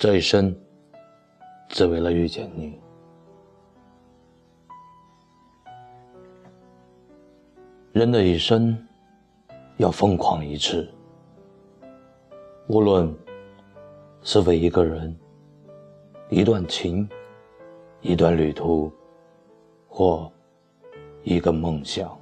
这一生，只为了遇见你。人的一生，要疯狂一次。无论是为一个人、一段情、一段旅途，或一个梦想。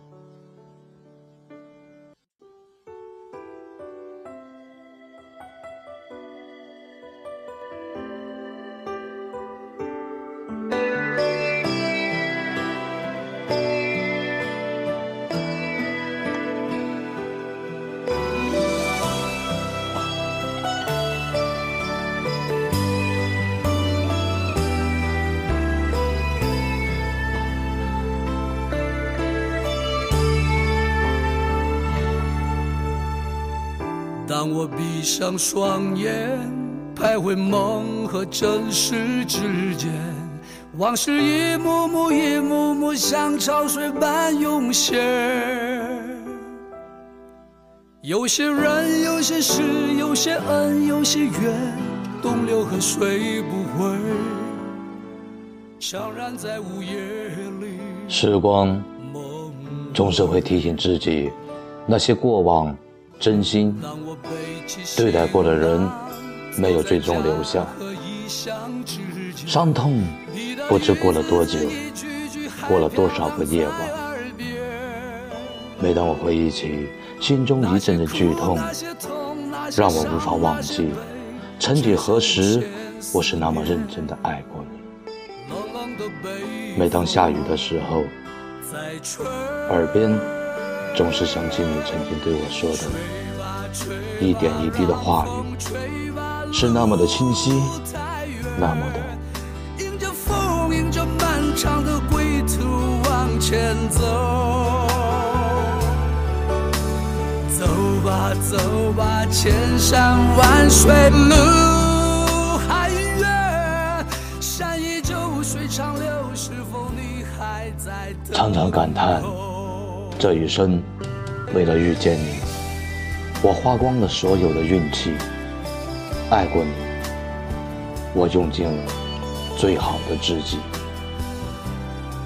当我闭上双眼，徘徊梦和真实之间，往事一幕幕、一幕幕像潮水般涌现。有些人，有些事，有些恩，有些怨，东流河水不回，悄然在午夜里。时光总是会提醒自己，那些过往。真心对待过的人，没有最终留下伤痛，不知过了多久，过了多少个夜晚。每当我回忆起，心中一阵阵剧痛，让我无法忘记，曾几何时，我是那么认真的爱过你。每当下雨的时候，耳边。总是想起你曾经对我说的，一点一滴的话语，是那么的清晰，那么的。迎着风，迎着漫长的归途往前走，走吧走吧，千山万水路还远，山依旧，水长流，是否你还在？常常感叹。这一生，为了遇见你，我花光了所有的运气。爱过你，我用尽了最好的自己，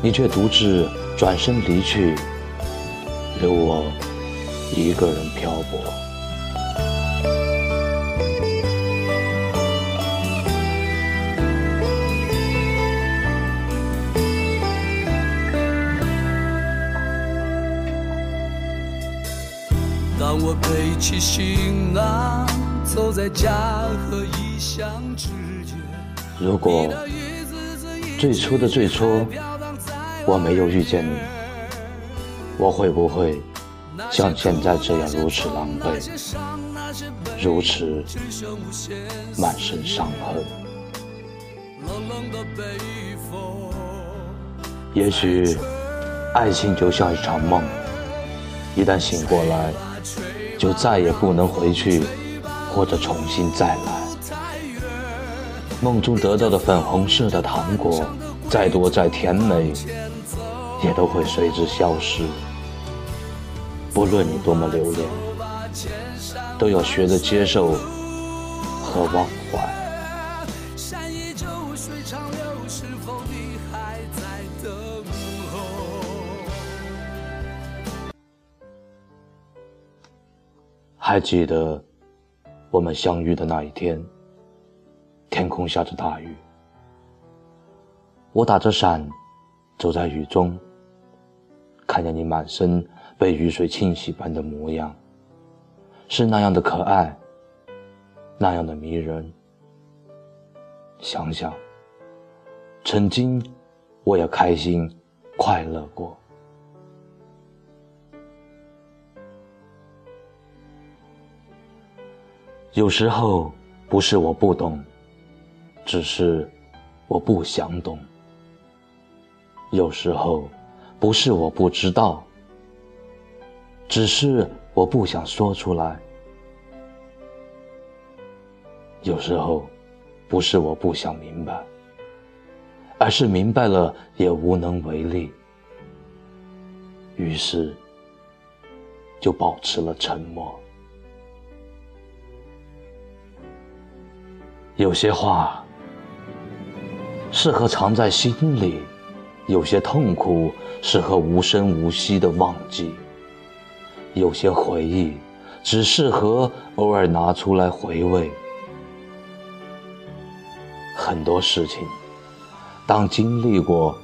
你却独自转身离去，留我一个人漂泊。背起行囊，走在家和异乡之间。如果最初的最初，我没有遇见你，我会不会像现在这样如此狼狈，如此满身伤痕？也许，爱情就像一场梦，一旦醒过来。就再也不能回去，或者重新再来。梦中得到的粉红色的糖果，再多再甜美，也都会随之消失。不论你多么留恋，都要学着接受和忘还记得我们相遇的那一天，天空下着大雨，我打着伞走在雨中，看见你满身被雨水浸洗般的模样，是那样的可爱，那样的迷人。想想，曾经我也开心快乐过。有时候不是我不懂，只是我不想懂。有时候不是我不知道，只是我不想说出来。有时候不是我不想明白，而是明白了也无能为力，于是就保持了沉默。有些话适合藏在心里，有些痛苦适合无声无息的忘记，有些回忆只适合偶尔拿出来回味。很多事情，当经历过，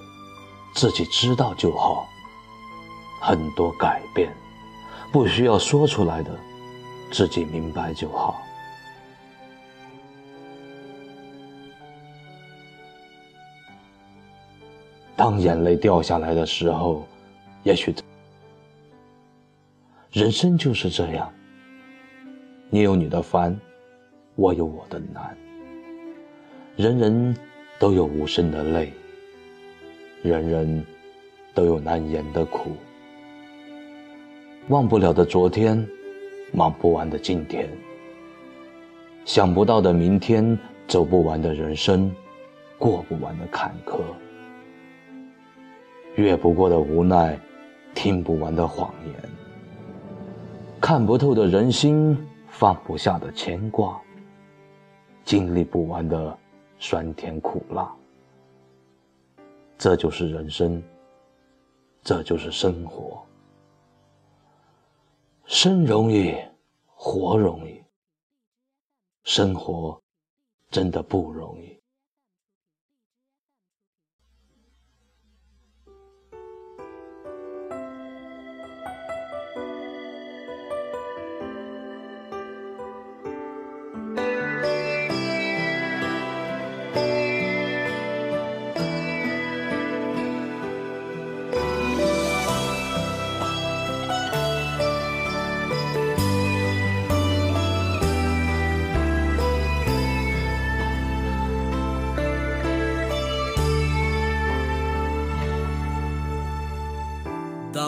自己知道就好。很多改变，不需要说出来的，自己明白就好。当眼泪掉下来的时候，也许人生就是这样。你有你的烦，我有我的难。人人都有无声的泪，人人都有难言的苦。忘不了的昨天，忙不完的今天，想不到的明天，走不完的人生，过不完的坎坷，越不过的无奈，听不完的谎言，看不透的人心，放不下的牵挂，经历不完的酸甜苦辣，这就是人生，这就是生活。生容易，活容易，生活真的不容易。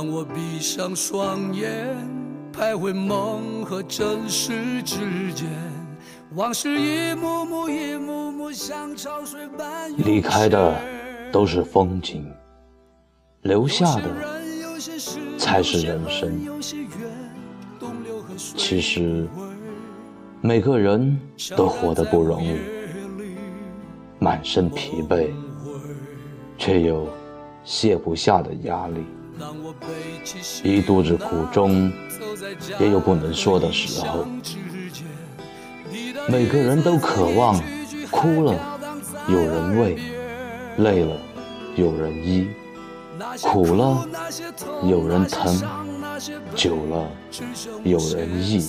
当我闭上双眼，徘徊梦和真实之间，往事一幕幕一幕幕像潮水般离开的都是风景，留下的才是人生。其实每个人都活得不容易，满身疲惫，却又卸不下的压力。一肚子苦衷，也有不能说的时候。每个人都渴望，哭了有人慰，累了有人医，苦了有人疼，久了有人忆，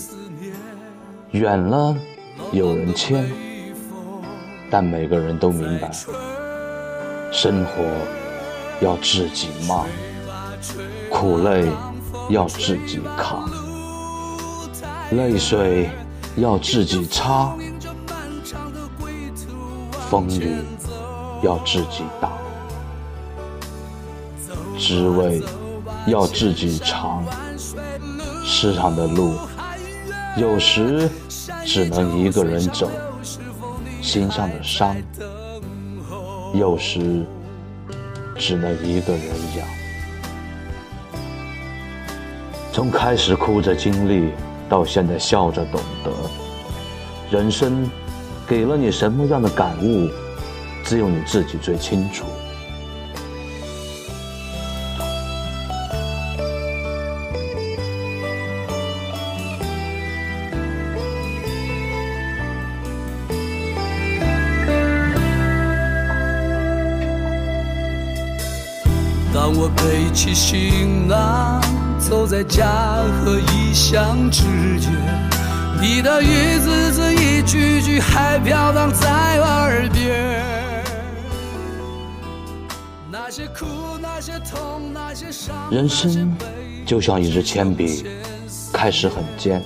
远了有人牵。但每个人都明白，生活要自己忙。苦累要自己扛，泪水要自己擦，风雨要自己挡，滋味要自己尝。世上的路，有时只能一个人走；心上的伤，有时只能一个人养。从开始哭着经历，到现在笑着懂得，人生给了你什么样的感悟，只有你自己最清楚。当我背起行囊。走在家和异乡之间，你的一字字、一句句还飘荡在耳边。人生就像一支铅笔，开始很尖，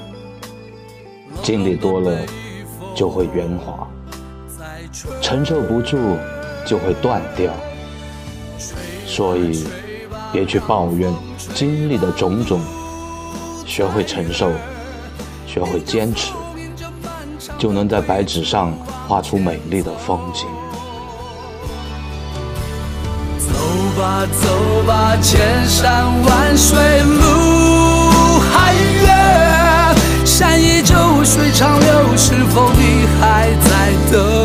经历多了就会圆滑，承受不住就会断掉。所以。别去抱怨经历的种种，学会承受，学会坚持，就能在白纸上画出美丽的风景。走吧，走吧，千山万水路还远，山依旧，水长流，是否你还在等？